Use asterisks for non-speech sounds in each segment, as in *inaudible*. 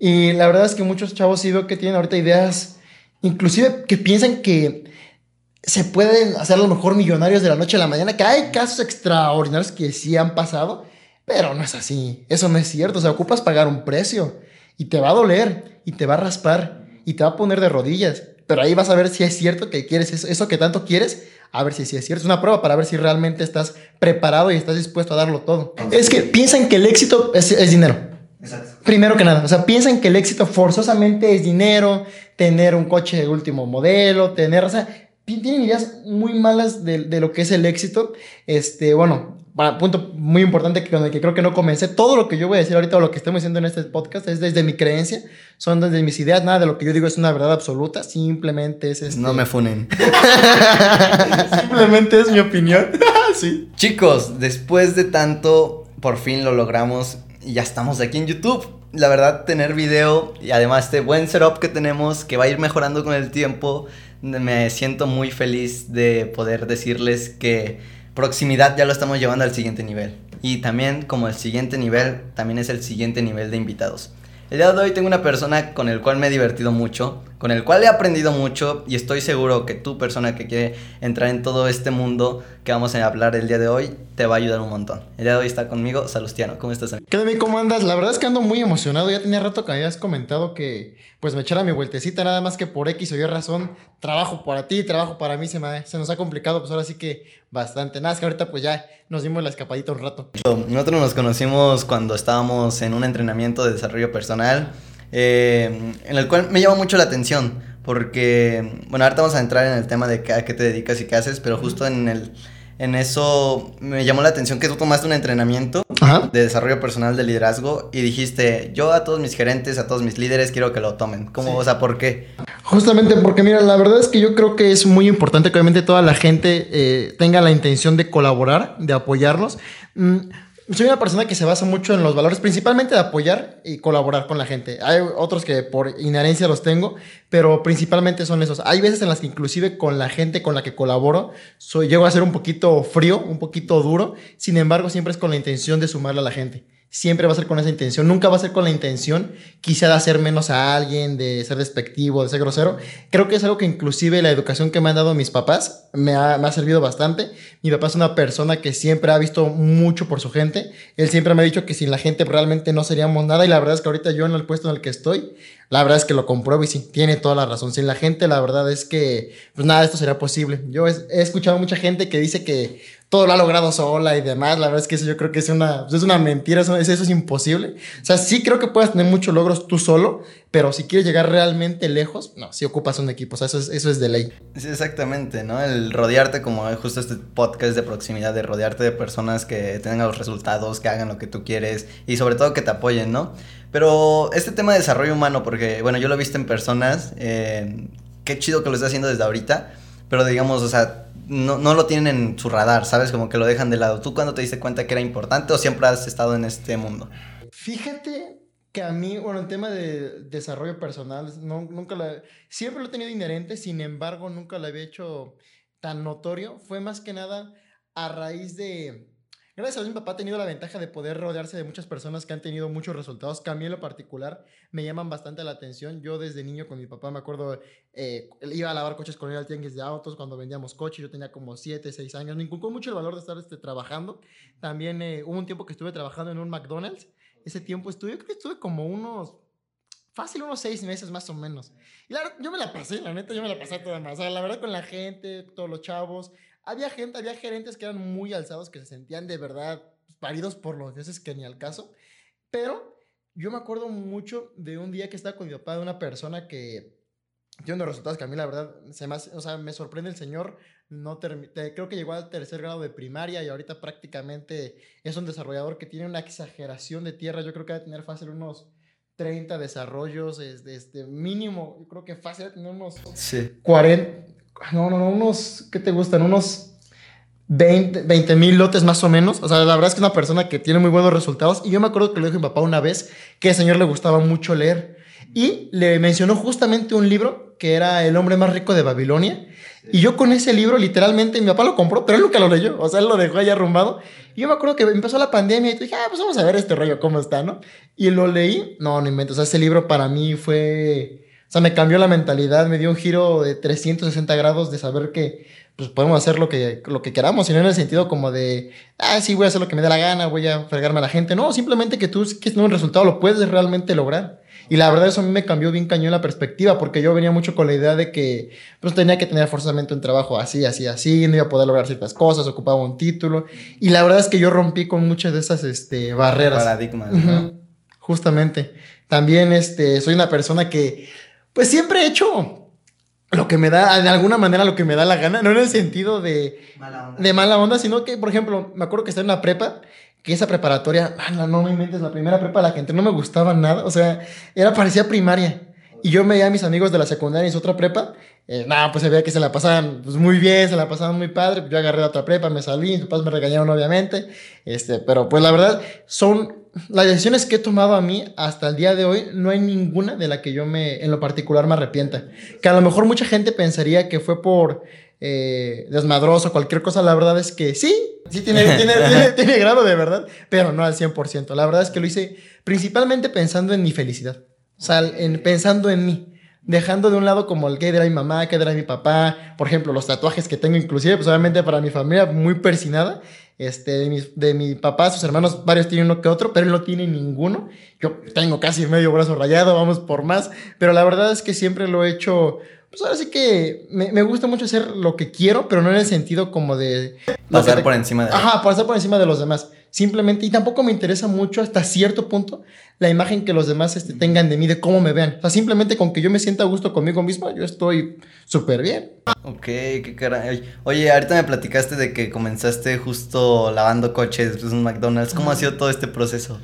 Y la verdad es que muchos chavos sí veo que tienen ahorita ideas, inclusive que piensan que se pueden hacer a lo mejor millonarios de la noche a la mañana, que hay casos extraordinarios que sí han pasado, pero no es así. Eso no es cierto. O sea, ocupas pagar un precio y te va a doler y te va a raspar y te va a poner de rodillas. Pero ahí vas a ver si es cierto que quieres eso, eso que tanto quieres, a ver si, si es cierto. Es una prueba para ver si realmente estás preparado y estás dispuesto a darlo todo. Es que piensan que el éxito es, es dinero. Exacto. Primero que nada, o sea, piensan que el éxito forzosamente es dinero, tener un coche de último modelo, tener, o sea, tienen ideas muy malas de, de, lo que es el éxito. Este, bueno, para, punto muy importante que con el que creo que no comencé. Todo lo que yo voy a decir ahorita o lo que estamos diciendo en este podcast es desde mi creencia, son desde mis ideas. Nada de lo que yo digo es una verdad absoluta. Simplemente es este... No me funen. *laughs* *laughs* Simplemente es mi opinión. *laughs* sí. Chicos, después de tanto, por fin lo logramos y ya estamos aquí en YouTube. La verdad, tener video y además este buen setup que tenemos que va a ir mejorando con el tiempo me siento muy feliz de poder decirles que proximidad ya lo estamos llevando al siguiente nivel. Y también como el siguiente nivel, también es el siguiente nivel de invitados. El día de hoy tengo una persona con el cual me he divertido mucho, con el cual he aprendido mucho y estoy seguro que tú, persona que quiere entrar en todo este mundo que vamos a hablar el día de hoy, te va a ayudar un montón. El día de hoy está conmigo Salustiano. ¿Cómo estás? ¿Qué de mí? ¿Cómo andas? La verdad es que ando muy emocionado. Ya tenía rato que habías comentado que pues me echara mi vueltecita, nada más que por X o Y razón, trabajo para ti, trabajo para mí, se, me, se nos ha complicado, pues ahora sí que bastante. Nada, es que ahorita pues ya nos dimos la escapadita un rato. Nosotros nos conocimos cuando estábamos en un entrenamiento de desarrollo personal, eh, en el cual me llamó mucho la atención, porque, bueno, ahorita vamos a entrar en el tema de a qué te dedicas y qué haces, pero justo en el en eso me llamó la atención que tú tomaste un entrenamiento Ajá. de desarrollo personal de liderazgo y dijiste, yo a todos mis gerentes, a todos mis líderes quiero que lo tomen. ¿Cómo? Sí. O sea, ¿por qué? Justamente porque, mira, la verdad es que yo creo que es muy importante que obviamente toda la gente eh, tenga la intención de colaborar, de apoyarnos. Mm, soy una persona que se basa mucho en los valores, principalmente de apoyar y colaborar con la gente. Hay otros que por inherencia los tengo, pero principalmente son esos. Hay veces en las que inclusive con la gente con la que colaboro, soy, llego a ser un poquito frío, un poquito duro, sin embargo siempre es con la intención de sumarle a la gente siempre va a ser con esa intención. Nunca va a ser con la intención quizá de hacer menos a alguien, de ser despectivo, de ser grosero. Creo que es algo que inclusive la educación que me han dado mis papás me ha, me ha servido bastante. Mi papá es una persona que siempre ha visto mucho por su gente. Él siempre me ha dicho que sin la gente realmente no seríamos nada y la verdad es que ahorita yo en el puesto en el que estoy, la verdad es que lo compruebo y sí, tiene toda la razón. Sin la gente, la verdad es que, pues nada, esto sería posible. Yo he, escuchado mucha gente que dice que todo lo ha logrado sola y demás. La verdad es que eso yo creo que es una, es una mentira, eso, eso es imposible. O sea, sí creo que puedes tener muchos logros tú solo, pero si quieres llegar realmente lejos, no, si ocupas un equipo, o sea, eso es, eso es de ley. Sí, exactamente, ¿no? El rodearte, como justo este podcast de proximidad, de rodearte de personas que tengan los resultados, que hagan lo que tú quieres y sobre todo que te apoyen, ¿no? Pero este tema de desarrollo humano, porque, bueno, yo lo he visto en personas, eh, qué chido que lo esté haciendo desde ahorita, pero digamos, o sea, no, no, lo tienen en su radar, ¿sabes? Como que lo dejan de lado. ¿Tú cuándo te diste cuenta que era importante o siempre has estado en este mundo? Fíjate que a mí, bueno, el tema de desarrollo personal, nunca la, siempre lo he tenido inherente, sin embargo, nunca lo había hecho tan notorio. Fue más que nada a raíz de Gracias a mi papá ha tenido la ventaja de poder rodearse de muchas personas que han tenido muchos resultados, que a mí en lo particular me llaman bastante la atención. Yo desde niño con mi papá me acuerdo, eh, iba a lavar coches con él al tianguis de autos cuando vendíamos coches, yo tenía como 7, 6 años, me inculcó mucho el valor de estar este, trabajando. También eh, hubo un tiempo que estuve trabajando en un McDonald's, ese tiempo estuve, creo que estuve como unos fácil unos seis meses más o menos. Y la yo me la pasé, la neta, yo me la pasé toda más. O sea, la verdad, con la gente, todos los chavos. Había gente, había gerentes que eran muy alzados, que se sentían de verdad paridos por los dioses que ni al caso. Pero yo me acuerdo mucho de un día que estaba con mi papá de una persona que tiene unos resultados que a mí la verdad se me, hace, o sea, me sorprende el señor. No creo que llegó al tercer grado de primaria y ahorita prácticamente es un desarrollador que tiene una exageración de tierra. Yo creo que debe tener fácil unos 30 desarrollos, este, este mínimo, yo creo que fácil debe tener unos Sí. 40, no, no, no, unos, ¿qué te gustan? Unos 20 mil lotes más o menos. O sea, la verdad es que es una persona que tiene muy buenos resultados. Y yo me acuerdo que le dijo a mi papá una vez que al señor le gustaba mucho leer. Y le mencionó justamente un libro que era El hombre más rico de Babilonia. Y yo con ese libro, literalmente, mi papá lo compró, pero él nunca lo leyó. O sea, él lo dejó ahí arrumbado. Y yo me acuerdo que empezó la pandemia y dije, ah, pues vamos a ver este rollo, cómo está, ¿no? Y lo leí. No, no invento. O sea, ese libro para mí fue. O sea, me cambió la mentalidad, me dio un giro de 360 grados de saber que pues podemos hacer lo que, lo que queramos, y no en el sentido como de, ah, sí, voy a hacer lo que me dé la gana, voy a fregarme a la gente. No, simplemente que tú que un resultado lo puedes realmente lograr. Y la verdad eso a mí me cambió bien cañón la perspectiva, porque yo venía mucho con la idea de que pues tenía que tener forzosamente un trabajo así, así, así, no iba a poder lograr ciertas cosas, ocupaba un título. Y la verdad es que yo rompí con muchas de esas este, barreras. Paradigmas, ¿no? Justamente. También este, soy una persona que pues siempre he hecho lo que me da, de alguna manera lo que me da la gana, no en el sentido de mala onda, de mala onda sino que, por ejemplo, me acuerdo que estaba en la prepa, que esa preparatoria, no me inventes, la primera prepa la gente no me gustaba nada, o sea, era parecía primaria. Y yo me veía a mis amigos de la secundaria y su otra prepa, eh, nada, pues se veía que se la pasaban pues, muy bien, se la pasaban muy padre, yo agarré otra prepa, me salí, mis papás me regañaron obviamente, este, pero pues la verdad son las decisiones que he tomado a mí hasta el día de hoy, no hay ninguna de la que yo me, en lo particular, me arrepienta. Que a lo mejor mucha gente pensaría que fue por eh, desmadroso, cualquier cosa. La verdad es que sí, sí tiene, *laughs* tiene, tiene, grado de verdad, pero no al 100%. La verdad es que lo hice principalmente pensando en mi felicidad. O sea, en, pensando en mí dejando de un lado como el que era mi mamá, que era mi papá, por ejemplo, los tatuajes que tengo inclusive, pues obviamente para mi familia muy persinada, este, de, mi, de mi papá, sus hermanos, varios tienen uno que otro, pero él no tiene ninguno. Yo tengo casi medio brazo rayado, vamos por más. Pero la verdad es que siempre lo he hecho. Pues ahora sí que me, me gusta mucho hacer lo que quiero, pero no en el sentido como de. Pasar por encima de. Ajá, pasar por encima de los demás. Simplemente, y tampoco me interesa mucho hasta cierto punto la imagen que los demás este, tengan de mí, de cómo me vean. O sea, simplemente con que yo me sienta a gusto conmigo mismo, yo estoy súper bien. Ok, qué caray. Oye, ahorita me platicaste de que comenzaste justo lavando coches, pues un McDonald's. ¿Cómo ha sido todo este proceso?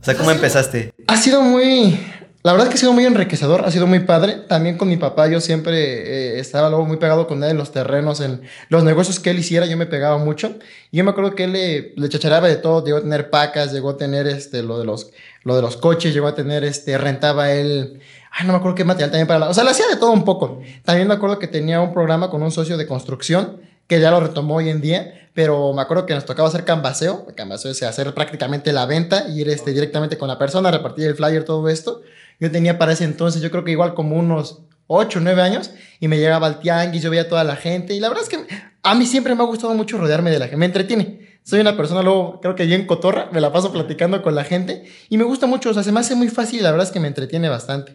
O sea, ¿cómo empezaste? Ha sido muy, la verdad es que ha sido muy enriquecedor, ha sido muy padre. También con mi papá yo siempre eh, estaba luego muy pegado con él en los terrenos, en los negocios que él hiciera, yo me pegaba mucho. Y yo me acuerdo que él le, le chacharaba de todo, llegó a tener pacas, llegó a tener este, lo, de los, lo de los coches, llegó a tener, este, rentaba él, ay, no me acuerdo qué material también para la... O sea, le hacía de todo un poco. También me acuerdo que tenía un programa con un socio de construcción, que ya lo retomó hoy en día, pero me acuerdo que nos tocaba hacer canvaseo, canvaseo es hacer prácticamente la venta, ir este, directamente con la persona, repartir el flyer, todo esto. Yo tenía para ese entonces, yo creo que igual como unos 8 o 9 años, y me llegaba al tianguis, yo veía a toda la gente, y la verdad es que a mí siempre me ha gustado mucho rodearme de la gente, me entretiene. Soy una persona, luego creo que bien cotorra, me la paso platicando con la gente, y me gusta mucho, o sea, se me hace muy fácil, y la verdad es que me entretiene bastante.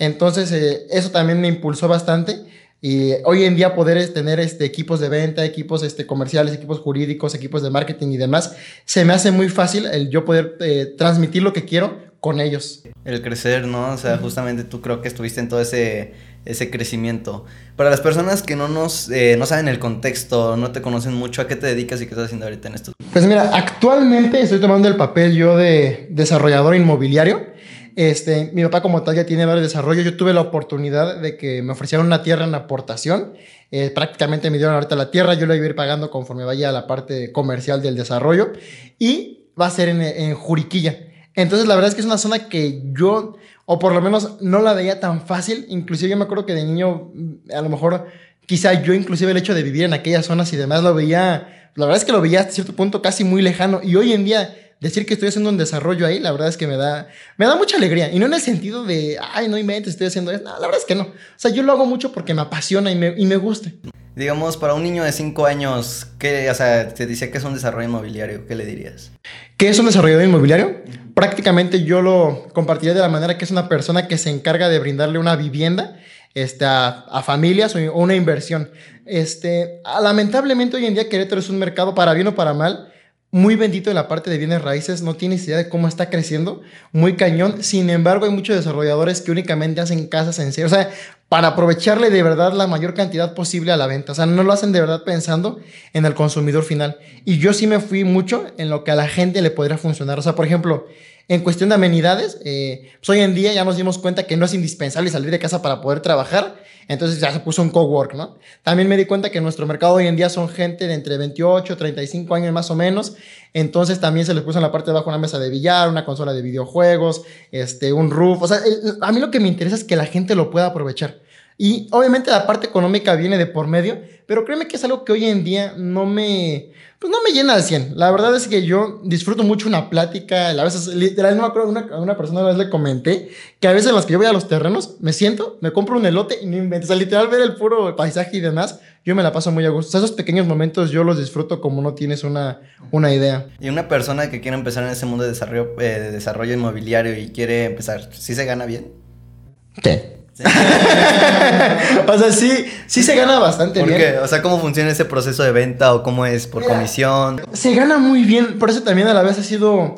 Entonces, eh, eso también me impulsó bastante. Y hoy en día poder tener este, equipos de venta, equipos este, comerciales, equipos jurídicos, equipos de marketing y demás, se me hace muy fácil el yo poder eh, transmitir lo que quiero con ellos. El crecer, ¿no? O sea, justamente tú creo que estuviste en todo ese, ese crecimiento. Para las personas que no nos eh, no saben el contexto, no te conocen mucho, ¿a qué te dedicas y qué estás haciendo ahorita en esto? Pues mira, actualmente estoy tomando el papel yo de desarrollador inmobiliario. Este, mi papá como tal ya tiene varios desarrollos. Yo tuve la oportunidad de que me ofrecieran una tierra en aportación. Eh, prácticamente me dieron ahorita la tierra. Yo la iba a ir pagando conforme vaya a la parte comercial del desarrollo. Y va a ser en, en Juriquilla. Entonces, la verdad es que es una zona que yo, o por lo menos no la veía tan fácil. Inclusive yo me acuerdo que de niño, a lo mejor, quizá yo inclusive el hecho de vivir en aquellas zonas y demás lo veía, la verdad es que lo veía hasta cierto punto casi muy lejano. Y hoy en día, decir que estoy haciendo un desarrollo ahí, la verdad es que me da, me da mucha alegría. Y no en el sentido de, ay, no inventes, estoy haciendo eso. No, la verdad es que no. O sea, yo lo hago mucho porque me apasiona y me, y me gusta. Digamos, para un niño de 5 años, ¿qué, o sea, te dice que es un desarrollo inmobiliario, ¿qué le dirías? ¿Qué es un desarrollador inmobiliario? Prácticamente yo lo compartiría de la manera que es una persona que se encarga de brindarle una vivienda este, a, a, familias o una inversión. Este, lamentablemente hoy en día Querétaro es un mercado para bien o para mal muy bendito en la parte de bienes raíces, no tienes idea de cómo está creciendo, muy cañón. Sin embargo, hay muchos desarrolladores que únicamente hacen casas en serio, o sea, para aprovecharle de verdad la mayor cantidad posible a la venta. O sea, no lo hacen de verdad pensando en el consumidor final. Y yo sí me fui mucho en lo que a la gente le podría funcionar. O sea, por ejemplo, en cuestión de amenidades, eh, pues hoy en día ya nos dimos cuenta que no es indispensable salir de casa para poder trabajar, entonces ya se puso un cowork, ¿no? También me di cuenta que nuestro mercado hoy en día son gente de entre 28, 35 años más o menos, entonces también se les puso en la parte de abajo una mesa de billar, una consola de videojuegos, este, un roof, o sea, a mí lo que me interesa es que la gente lo pueda aprovechar. Y obviamente la parte económica viene de por medio, pero créeme que es algo que hoy en día no me, pues no me llena al 100. La verdad es que yo disfruto mucho una plática. A veces, literal, no me acuerdo, una, a una persona una vez le comenté que a veces en las que yo voy a los terrenos, me siento, me compro un elote y no invento. O sea, literal, ver el puro paisaje y demás, yo me la paso muy a gusto. O sea, esos pequeños momentos yo los disfruto como no tienes una, una idea. Y una persona que quiere empezar en ese mundo de desarrollo, eh, de desarrollo inmobiliario y quiere empezar, ¿sí se gana bien? ¿Qué? *laughs* o sea, sí, sí se gana bastante ¿Por bien. qué? O sea, ¿cómo funciona ese proceso de venta o cómo es por comisión? Se gana muy bien, por eso también a la vez ha sido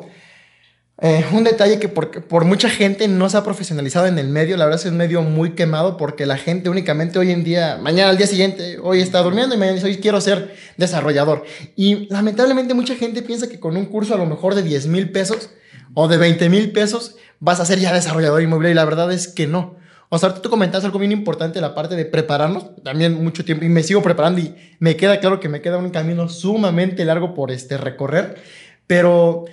eh, un detalle que por, por, mucha gente no se ha profesionalizado en el medio, la verdad es un medio muy quemado porque la gente únicamente hoy en día, mañana al día siguiente, hoy está durmiendo y mañana dice, hoy quiero ser desarrollador. Y lamentablemente mucha gente piensa que con un curso a lo mejor de 10 mil pesos o de 20 mil pesos vas a ser ya desarrollador inmobiliario y la verdad es que no. O sea, tú comentaste algo bien importante, la parte de prepararnos, también mucho tiempo, y me sigo preparando y me queda claro que me queda un camino sumamente largo por este recorrer, pero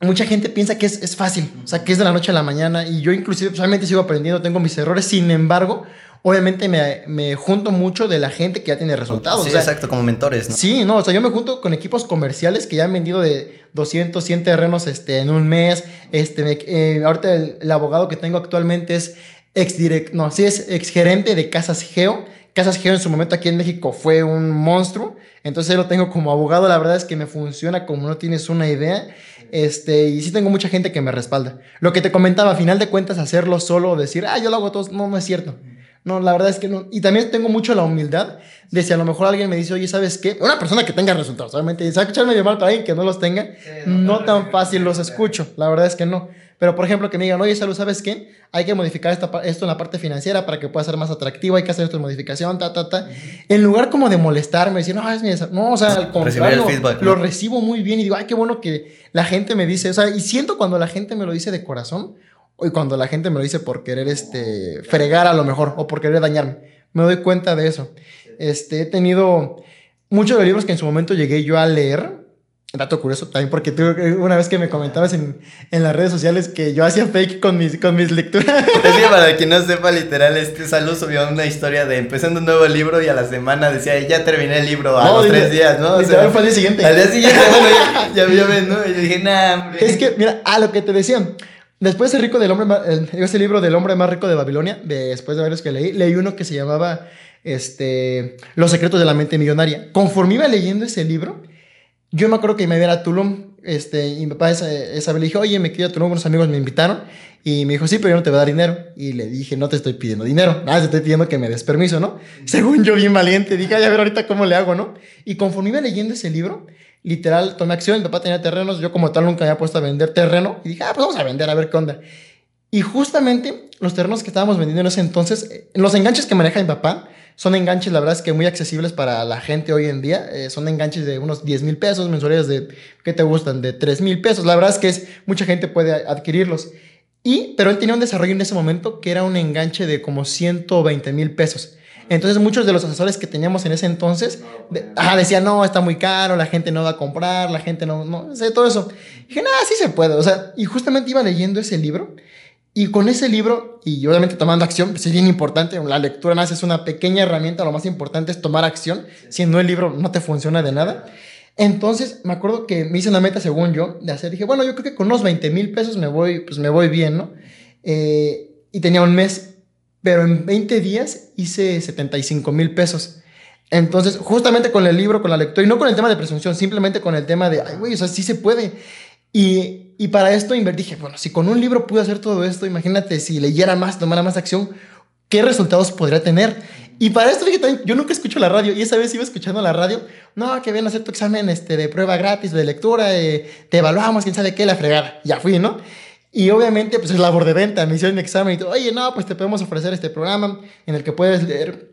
mucha gente piensa que es, es fácil, o sea, que es de la noche a la mañana, y yo inclusive solamente sigo aprendiendo, tengo mis errores, sin embargo, obviamente me, me, junto mucho de la gente que ya tiene resultados. Sí, o sea, exacto, como mentores, ¿no? Sí, no, o sea, yo me junto con equipos comerciales que ya han vendido de 200, 100 terrenos este, en un mes. Este, me, eh, ahorita el, el, abogado que tengo actualmente es ex direct, no, sí es ex gerente de Casas Geo. Casas Geo en su momento aquí en México fue un monstruo. Entonces lo tengo como abogado. La verdad es que me funciona como no tienes una idea. Este, y sí tengo mucha gente que me respalda. Lo que te comentaba, a final de cuentas, hacerlo solo, decir, ah, yo lo hago todo, no, no es cierto. No, la verdad es que no. Y también tengo mucho la humildad de si a lo mejor alguien me dice, oye, ¿sabes qué? Una persona que tenga resultados, obviamente, y sabe escucharme mal para alguien que no los tenga, sí, no, no tan fácil los escucho. La verdad es que no. Pero, por ejemplo, que me digan, oye, Salud, ¿sabes qué? Hay que modificar esta, esto en la parte financiera para que pueda ser más atractivo, hay que hacer esta modificación, ta, ta, ta. Uh -huh. En lugar como de molestarme, decir, no, es mi No, o sea, al contrario, feedback, lo ¿no? recibo muy bien y digo, ay, qué bueno que la gente me dice, o sea, y siento cuando la gente me lo dice de corazón, o cuando la gente me lo dice por querer, este, fregar a lo mejor, o por querer dañarme. Me doy cuenta de eso. Este, he tenido muchos de los libros que en su momento llegué yo a leer, Dato curioso también, porque tú una vez que me comentabas en, en las redes sociales que yo hacía fake con mis, con mis lecturas. *laughs* Es que para quien no sepa, literal, este Salud subió una historia de empezando un nuevo libro y a la semana decía, ya terminé el libro a no, los tres días, ¿no? O sea, fue al día siguiente. Al día siguiente, bueno, ya, ya, *laughs* ya ¿no? Y dije, nah. Es que, mira, a lo que te decía. Después ese rico del hombre, ese libro del hombre más rico de Babilonia, de, después de varios que leí, leí uno que se llamaba este, Los secretos de la mente millonaria. Conforme iba leyendo ese libro, yo me acuerdo que me iba a Tulum, este, y mi papá esa, esa vez le dijo, oye, me quiero a Tulum, unos amigos me invitaron, y me dijo, sí, pero yo no te voy a dar dinero. Y le dije, no te estoy pidiendo dinero, nada, te estoy pidiendo que me des permiso, ¿no? Según yo, bien valiente, dije, ay, a ver ahorita cómo le hago, ¿no? Y conforme iba leyendo ese libro, literal, tomé acción, mi papá tenía terrenos, yo como tal nunca había puesto a vender terreno, y dije, ah, pues vamos a vender, a ver qué onda. Y justamente los terrenos que estábamos vendiendo en ese entonces, eh, los enganches que maneja mi papá, son enganches, la verdad es que muy accesibles para la gente hoy en día. Eh, son enganches de unos 10 mil pesos, mensualidades de, ¿qué te gustan? De 3 mil pesos. La verdad es que es, mucha gente puede adquirirlos. Y, pero él tenía un desarrollo en ese momento que era un enganche de como 120 mil pesos. Entonces muchos de los asesores que teníamos en ese entonces de, ajá, decían, no, está muy caro, la gente no va a comprar, la gente no, no, sé, todo eso. Y dije, nada, sí se puede. O sea, y justamente iba leyendo ese libro y con ese libro, y obviamente tomando acción, pues es bien importante, la lectura más es una pequeña herramienta, lo más importante es tomar acción, si no el libro no te funciona de nada. Entonces, me acuerdo que me hice una meta, según yo, de hacer, dije, bueno, yo creo que con unos 20 mil pesos me voy, pues me voy bien, ¿no? Eh, y tenía un mes, pero en 20 días hice 75 mil pesos. Entonces, justamente con el libro, con la lectura, y no con el tema de presunción, simplemente con el tema de, ay, güey, o sea, sí se puede. Y, y para esto dije, bueno, si con un libro pude hacer todo esto, imagínate si leyera más, tomara más acción, ¿qué resultados podría tener? Y para esto dije también, yo nunca escucho la radio y esa vez iba escuchando la radio, no, que ven a hacer tu examen este, de prueba gratis, de lectura, eh, te evaluamos, quién sabe qué, la fregada. Ya fui, ¿no? Y obviamente, pues es labor de venta, me hicieron mi examen y todo, oye, no, pues te podemos ofrecer este programa en el que puedes leer,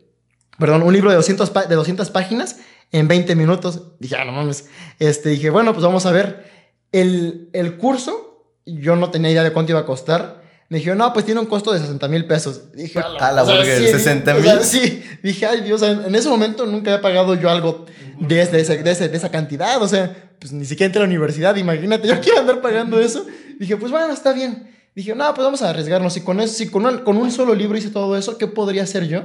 perdón, un libro de 200, de 200 páginas en 20 minutos. Dije, ah, no mames. Este, dije, bueno, pues vamos a ver. El, el curso, yo no tenía idea de cuánto iba a costar. Me dijeron, no, pues tiene un costo de 60 mil pesos. Dije, a la, burger, sí, 60 mil. O sea, sí, dije, ay Dios, en ese momento nunca había pagado yo algo de, de, ese, de, ese, de esa cantidad. O sea, pues ni siquiera entré a la universidad, imagínate, yo quiero andar pagando eso. Dije, pues bueno, está bien. Dije, no, pues vamos a arriesgarnos. Si con, eso, si con, un, con un solo libro hice todo eso, ¿qué podría hacer yo?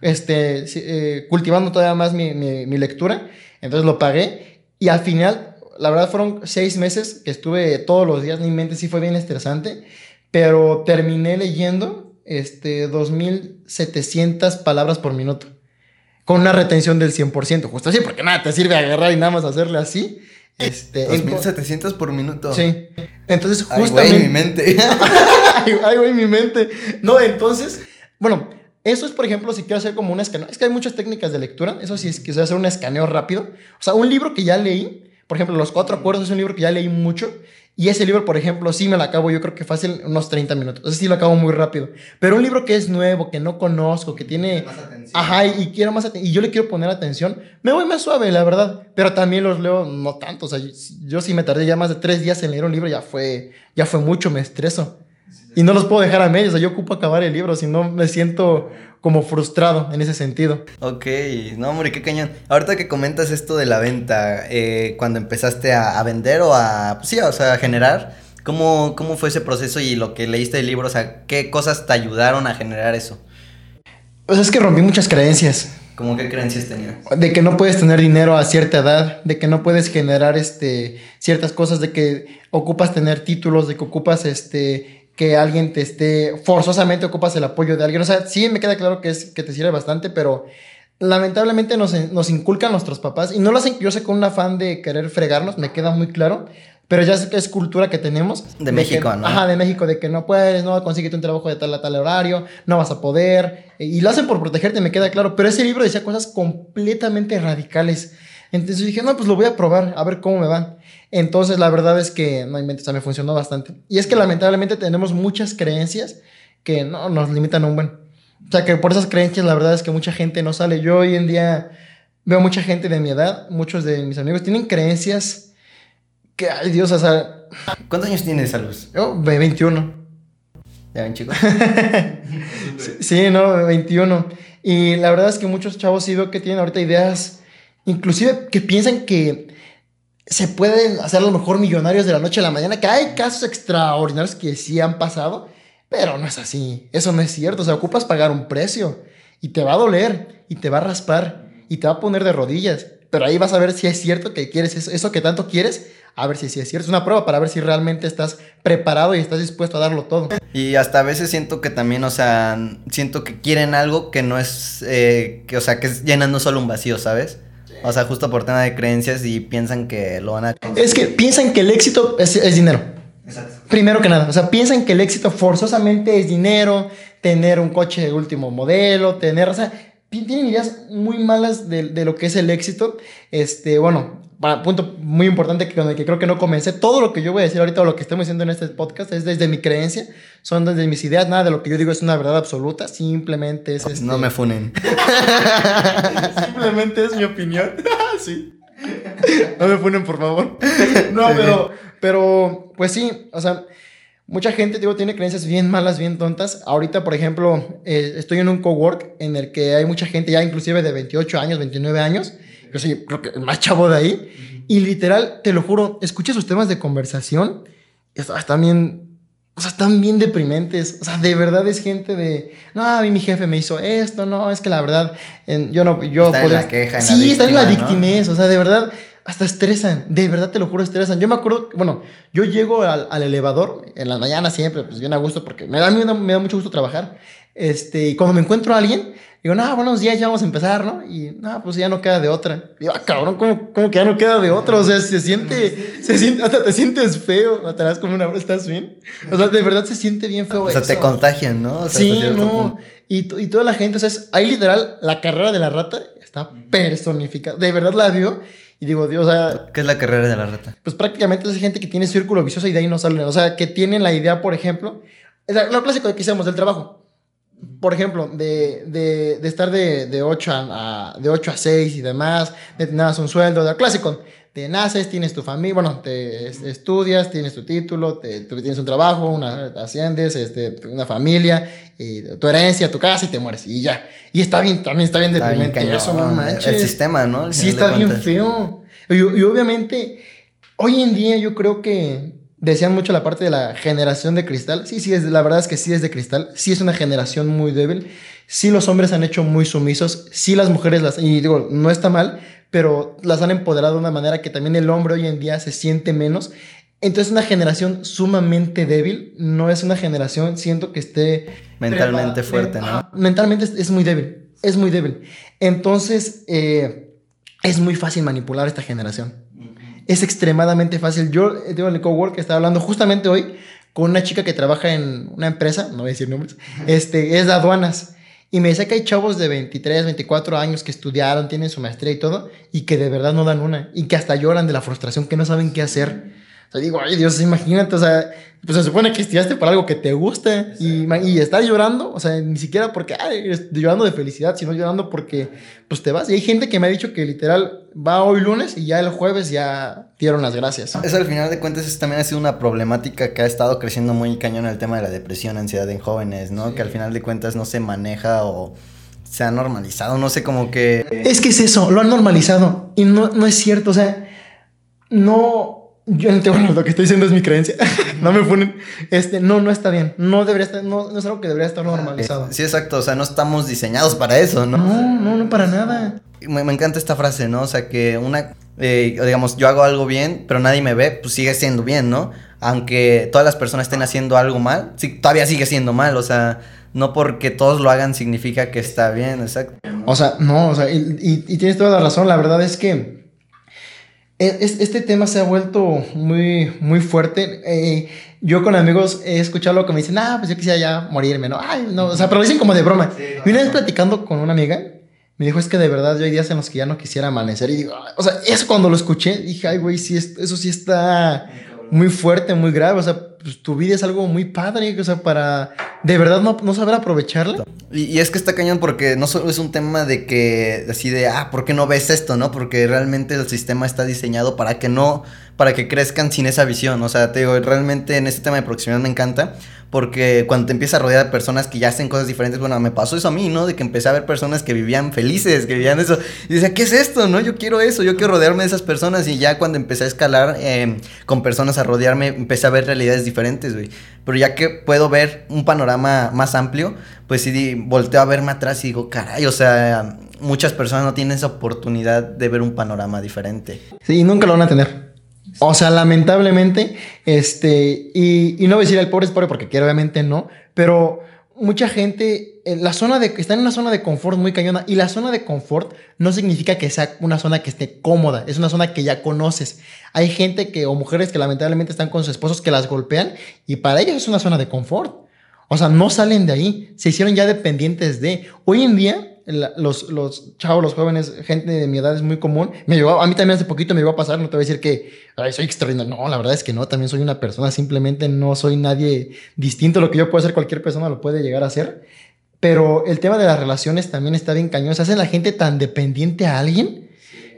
Este, eh, cultivando todavía más mi, mi, mi lectura. Entonces lo pagué. Y al final, la verdad fueron seis meses que estuve todos los días, mi mente sí fue bien estresante, pero terminé leyendo este, 2.700 palabras por minuto, con una retención del 100%, justo así, porque nada, te sirve agarrar y nada más hacerle así. Este, 2700 por minuto. Sí. Entonces, justamente. Ay, güey, mi mente. *laughs* Ay, güey, mi mente. No, entonces, bueno, eso es, por ejemplo, si quiero hacer como un escaneo. Es que hay muchas técnicas de lectura. Eso sí, es quisiera hacer un escaneo rápido. O sea, un libro que ya leí, por ejemplo, Los Cuatro Acuerdos es un libro que ya leí mucho. Y ese libro, por ejemplo, sí me lo acabo, yo creo que fácil unos 30 minutos. Ese sí lo acabo muy rápido. Pero un libro que es nuevo, que no conozco, que tiene... Más atención. Ajá, y, quiero más atención. Y yo le quiero poner atención. Me voy más suave, la verdad. Pero también los leo no tanto. O sea, yo, yo sí me tardé ya más de tres días en leer un libro. Ya fue, ya fue mucho, me estreso. Y no los puedo dejar a medias. O sea, yo ocupo acabar el libro. Si no, me siento como frustrado en ese sentido. Ok, no, hombre, qué cañón. Ahorita que comentas esto de la venta, eh, cuando empezaste a, vender o a, pues sí, o sea, a generar, ¿cómo, ¿cómo fue ese proceso y lo que leíste del libro? O sea, ¿qué cosas te ayudaron a generar eso? Pues es que rompí muchas creencias. ¿Cómo qué creencias tenías? De que no puedes tener dinero a cierta edad, de que no puedes generar este, ciertas cosas, de que ocupas tener títulos, de que ocupas este, que alguien te esté, forzosamente ocupas el apoyo de alguien. O sea, sí me queda claro que, es, que te sirve bastante, pero lamentablemente nos, nos inculcan nuestros papás y no lo hacen, yo sé, con un afán de querer fregarnos, me queda muy claro. Pero ya sé que es cultura que tenemos. De, México, ¿no? Ajá, de México, de que no puedes, no consigues un trabajo de tal a tal horario, no vas a poder. Y lo hacen por protegerte, me queda claro. Pero ese libro decía cosas completamente radicales. Entonces dije, no, pues lo voy a probar, a ver cómo me va. Entonces, la verdad es que, no inventes, me funcionó bastante. Y es que lamentablemente tenemos muchas creencias que no nos limitan a un buen. O sea, que por esas creencias, la verdad es que mucha gente no sale. Yo hoy en día veo mucha gente de mi edad, muchos de mis amigos tienen creencias que, ay Dios, o sea. ¿Cuántos años tienes, Salus? Yo, 21. ¿Ya ven, chicos? *laughs* sí, no, 21. Y la verdad es que muchos chavos sí veo que tienen ahorita ideas, inclusive que piensan que se pueden hacer a lo mejor millonarios de la noche a la mañana, que hay casos extraordinarios que sí han pasado, pero no es así. Eso no es cierto. O sea, ocupas pagar un precio y te va a doler y te va a raspar y te va a poner de rodillas. Pero ahí vas a ver si es cierto que quieres eso, que tanto quieres, a ver si, si es cierto. Es una prueba para ver si realmente estás preparado y estás dispuesto a darlo todo. Y hasta a veces siento que también, o sea, siento que quieren algo que no es, eh, que, o sea, que es llenando solo un vacío, ¿sabes? O sea, justo por tema de creencias y piensan que lo van a... Es que piensan que el éxito es, dinero. Exacto. Primero que nada, o sea, piensan que el éxito forzosamente es dinero, tener un coche de último modelo, tener, o sea, tienen ideas muy malas de, de, lo que es el éxito. Este, bueno, punto muy importante que con el que creo que no comencé. Todo lo que yo voy a decir ahorita o lo que estamos diciendo en este podcast es desde mi creencia, son desde mis ideas. Nada de lo que yo digo es una verdad absoluta, simplemente es. Este... No me funen. *laughs* simplemente es mi opinión. *laughs* sí. No me funen, por favor. *laughs* No, pero, pero, pues sí, o sea. Mucha gente, digo, tiene creencias bien malas, bien tontas. Ahorita, por ejemplo, eh, estoy en un cowork en el que hay mucha gente ya inclusive de 28 años, 29 años, yo soy creo que el más chavo de ahí. Y literal, te lo juro, escuché sus temas de conversación. Y están bien, o sea, están bien deprimentes. O sea, de verdad es gente de, no, a mí mi jefe me hizo esto, no, es que la verdad, yo no, yo... Está en la queja, en sí, la está en la victimez, o sea, de verdad, hasta estresan, de verdad te lo juro, estresan. Yo me acuerdo, bueno, yo llego al, al elevador en la mañana siempre, pues bien a gusto, porque me da, me da, me da mucho gusto trabajar. Este, y cuando me encuentro a alguien, Digo, no, buenos días, ya vamos a empezar, ¿no? Y, no, pues ya no queda de otra. Digo, ah, cabrón, ¿cómo, ¿cómo, que ya no queda de otra? O sea, se siente, se siente, hasta te sientes feo, das como una, ¿estás bien? O sea, de verdad se siente bien feo O sea, te contagian, ¿no? O sea, sí, no. Y, y, toda la gente, o sea, es, ahí literal, la carrera de la rata está personificada. De verdad la vio. Y digo, Dios, o sea. ¿Qué es la carrera de la rata? Pues prácticamente es gente que tiene círculo vicioso y de ahí no salen. O sea, que tienen la idea, por ejemplo. Es lo clásico que hicimos del trabajo por ejemplo, de, de, de estar de, de, 8 a, de 8 a 6 y demás, de tener un sueldo, de clásico, te naces, tienes tu familia, bueno, te estudias, tienes tu título, te, tienes un trabajo, una, asciendes, este, una familia, y tu herencia, tu casa y te mueres y ya. Y está bien, también está bien deprimente. eso no manches. El sistema, ¿no? sí, está bien feo. Y, y obviamente, hoy en día yo creo que decían mucho la parte de la generación de cristal. Sí, sí, es, la verdad es que sí es de cristal. Sí es una generación muy débil. Sí los hombres han hecho muy sumisos. Sí las mujeres las... Y digo, no está mal, pero las han empoderado de una manera que también el hombre hoy en día se siente menos. Entonces, una generación sumamente débil, no es una generación, siento que esté... Mentalmente fuerte, ¿no? mentalmente es, muy débil, es muy débil. Entonces, eh, es muy fácil manipular esta generación. Es extremadamente fácil. Yo, digo, en el cowork estaba hablando justamente hoy con una chica que trabaja en una empresa, no voy a decir nombres, este, es de aduanas. Y me dice que hay chavos de 23, 24 años que estudiaron, tienen su maestría y todo, y que de verdad no dan una, y que hasta lloran de la frustración, que no saben qué hacer. O sea, digo, ay Dios, imagínate, o sea, pues se supone que estudiaste por algo que te guste y, y estás llorando, o sea, ni siquiera porque, ay, llorando de felicidad, sino llorando porque, pues te vas. Y hay gente que me ha dicho que literal va hoy lunes y ya el jueves ya dieron las gracias. Eso al final de cuentas es, también ha sido una problemática que ha estado creciendo muy cañón en el tema de la depresión, ansiedad en jóvenes, ¿no? Que al final de cuentas no se maneja o se ha normalizado, no sé, como que... Es que es eso, lo han normalizado y no, no es cierto, o sea, no yo no lo que estoy diciendo es mi creencia. *laughs* no me ponen. Este, no, no está bien. No debería estar, no, no es algo que debería estar normalizado. Sí, exacto. O sea, no estamos diseñados para eso, ¿no? No, no, no para nada. Me, me encanta esta frase, ¿no? O sea, que una, eh, digamos, yo hago algo bien, pero nadie me ve, pues sigue siendo bien, ¿no? Aunque todas las personas estén haciendo algo mal, sí, todavía sigue siendo mal, o sea, no porque todos lo hagan significa que está bien, exacto. O sea, no, o sea, y, y tienes toda la razón, la verdad es que este tema se ha vuelto muy, muy fuerte. Eh, yo con amigos he escuchado lo que me dicen, ah, pues yo quisiera ya morirme, ¿no? Ay, no, o sea, pero lo dicen como de broma. y una vez platicando con una amiga, me dijo, es que de verdad yo hay días en los que ya no quisiera amanecer. Y digo, o sea, eso cuando lo escuché, dije, ay, güey, sí, eso sí está muy fuerte, muy grave. O sea, pues, tu vida es algo muy padre, o sea, para de verdad no, no saber aprovecharla. Y, y, es que está cañón porque no solo es un tema de que, así de, ah, ¿por qué no ves esto, no? Porque realmente el sistema está diseñado para que no, para que crezcan sin esa visión. O sea, te digo, realmente en este tema de proximidad me encanta porque cuando te empiezas a rodear de personas que ya hacen cosas diferentes, bueno, me pasó eso a mí, ¿no? De que empecé a ver personas que vivían felices, que vivían eso. Y decía, ¿qué es esto? No, yo quiero eso, yo quiero rodearme de esas personas. Y ya cuando empecé a escalar eh, con personas a rodearme, empecé a ver realidades diferentes, güey. Pero ya que puedo ver un panorama más amplio, pues sí, volteo a verme atrás y digo, caray, o sea, muchas personas no tienen esa oportunidad de ver un panorama diferente. Sí, nunca lo van a tener. O sea, lamentablemente, este, y, no voy a decir el pobre es pobre porque obviamente no, pero mucha gente, en la zona de, está en una zona de confort muy cañona y la zona de confort no significa que sea una zona que esté cómoda, es una zona que ya conoces. Hay gente que, o mujeres que lamentablemente están con sus esposos que las golpean y para ellos es una zona de confort. O sea, no salen de ahí, se hicieron ya dependientes de. Hoy en día, los, los chavos, los jóvenes, gente de mi edad es muy común. Me llegó, a mí también hace poquito me llegó a pasar, no te voy a decir que soy extraordinario. No, la verdad es que no, también soy una persona, simplemente no soy nadie distinto. Lo que yo puedo hacer, cualquier persona lo puede llegar a hacer. Pero el tema de las relaciones también está bien cañón. Se hace la gente tan dependiente a alguien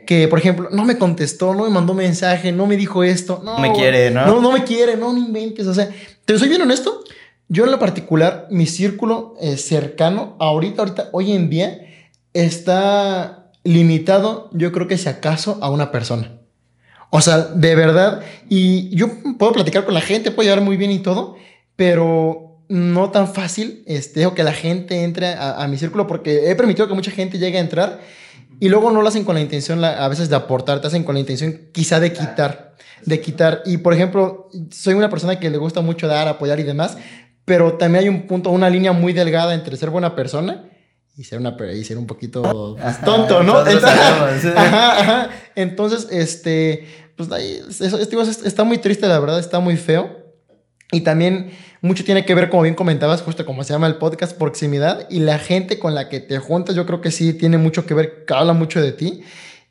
que, por ejemplo, no me contestó, no me mandó mensaje, no me dijo esto. No me quiere, ¿no? No, no me quiere, no, no inventes. O sea, te soy bien honesto. Yo en lo particular, mi círculo eh, cercano, ahorita, ahorita, hoy en día, está limitado, yo creo que si acaso, a una persona. O sea, de verdad, y yo puedo platicar con la gente, puedo llevar muy bien y todo, pero no tan fácil, este, que la gente entre a, mi círculo, porque he permitido que mucha gente llegue a entrar y luego no lo hacen con la intención a veces de aportar, te hacen con la intención quizá de quitar, de quitar. Y por ejemplo, soy una persona que le gusta mucho dar, apoyar y demás, pero también hay un punto, una línea muy delgada entre ser buena persona y ser, una, y ser un poquito tonto, ¿no? Entonces, *laughs* Entonces, este, pues ahí, eso, está muy triste, la verdad, está muy feo. Y también mucho tiene que ver, como bien comentabas, justo como se llama el podcast, proximidad. Y la gente con la que te juntas, yo creo que sí tiene mucho que ver, que habla mucho de ti.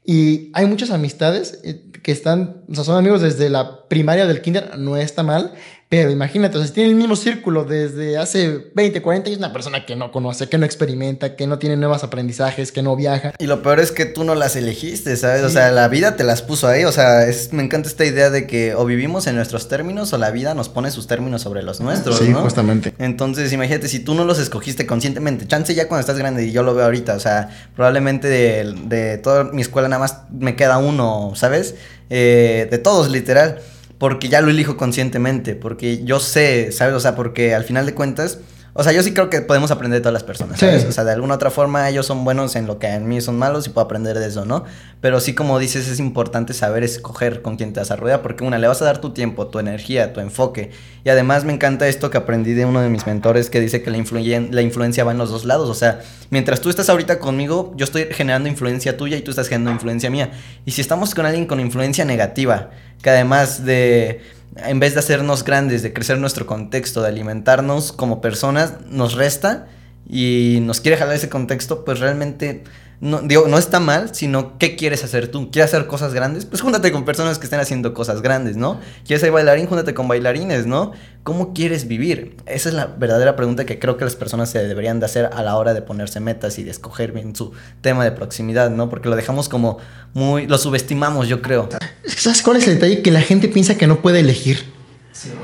Y hay muchas amistades eh, que están, o sea, son amigos desde la primaria del kinder, no está mal, pero imagínate, o sea, si tiene el mismo círculo desde hace 20, 40 años, una persona que no conoce, que no experimenta, que no tiene nuevos aprendizajes, que no viaja. Y lo peor es que tú no las elegiste, ¿sabes? O sea, la vida te las puso ahí. O sea, es, me encanta esta idea de que o vivimos en nuestros términos o la vida nos pone sus términos sobre los nuestros, sí, justamente. Entonces, imagínate, si tú no los escogiste conscientemente, chance ya cuando estás grande y yo lo veo ahorita, o sea, probablemente de, de toda mi escuela nada más me queda uno, ¿sabes? Eh, de todos, literal. Porque ya lo elijo conscientemente, porque yo sé, ¿sabes? O sea, porque al final de cuentas o sea, yo sí creo que podemos aprender de todas las personas, ¿sabes? O sea, de alguna otra forma ellos son buenos en lo que en mí son malos y puedo aprender de eso, ¿no? Pero sí, como dices, es importante saber escoger con quién te vas a rodear, porque una, le vas a dar tu tiempo, tu energía, tu enfoque. Y además me encanta esto que aprendí de uno de mis mentores que dice que la, la influencia va en los dos lados. O sea, mientras tú estás ahorita conmigo, yo estoy generando influencia tuya y tú estás generando influencia mía. Y si estamos con alguien con influencia negativa, que además de en vez de hacernos grandes, de crecer nuestro contexto, de alimentarnos como personas, nos resta y nos quiere jalar ese contexto, pues realmente no, digo, no está mal, sino qué quieres hacer tú. ¿Quieres hacer cosas grandes? Pues júntate con personas que estén haciendo cosas grandes, ¿no? ¿Quieres ser bailarín? Júntate con bailarines, ¿no? ¿Cómo quieres vivir? Esa es la verdadera pregunta que creo que las personas se deberían de hacer a la hora de ponerse metas y de escoger bien su tema de proximidad, ¿no? Porque lo dejamos como muy, lo subestimamos, yo creo. ¿Sabes cuál es el detalle? Que la gente piensa que no puede elegir.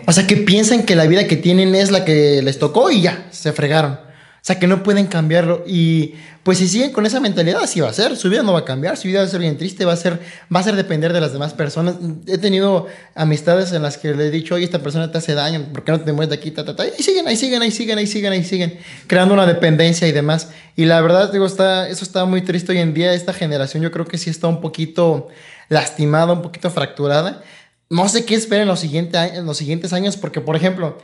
O sea, que piensan que la vida que tienen es la que les tocó y ya, se fregaron. Sea, que no pueden cambiarlo. Y pues si siguen con esa mentalidad, así va a ser. Su vida no va a cambiar, su vida va a ser bien triste, va a ser, va a ser depender de las demás personas. He tenido amistades en las que le he dicho, oye, esta persona te hace daño, ¿por qué no te mueves de aquí? Ta, ta, ta? Y siguen, ahí siguen, ahí siguen, ahí siguen, ahí siguen, creando una dependencia y demás. Y la verdad, digo, está, eso está muy triste hoy en día. Esta generación yo creo que sí está un poquito lastimada, un poquito fracturada. No sé qué esperar en los, en los siguientes años, porque, por ejemplo,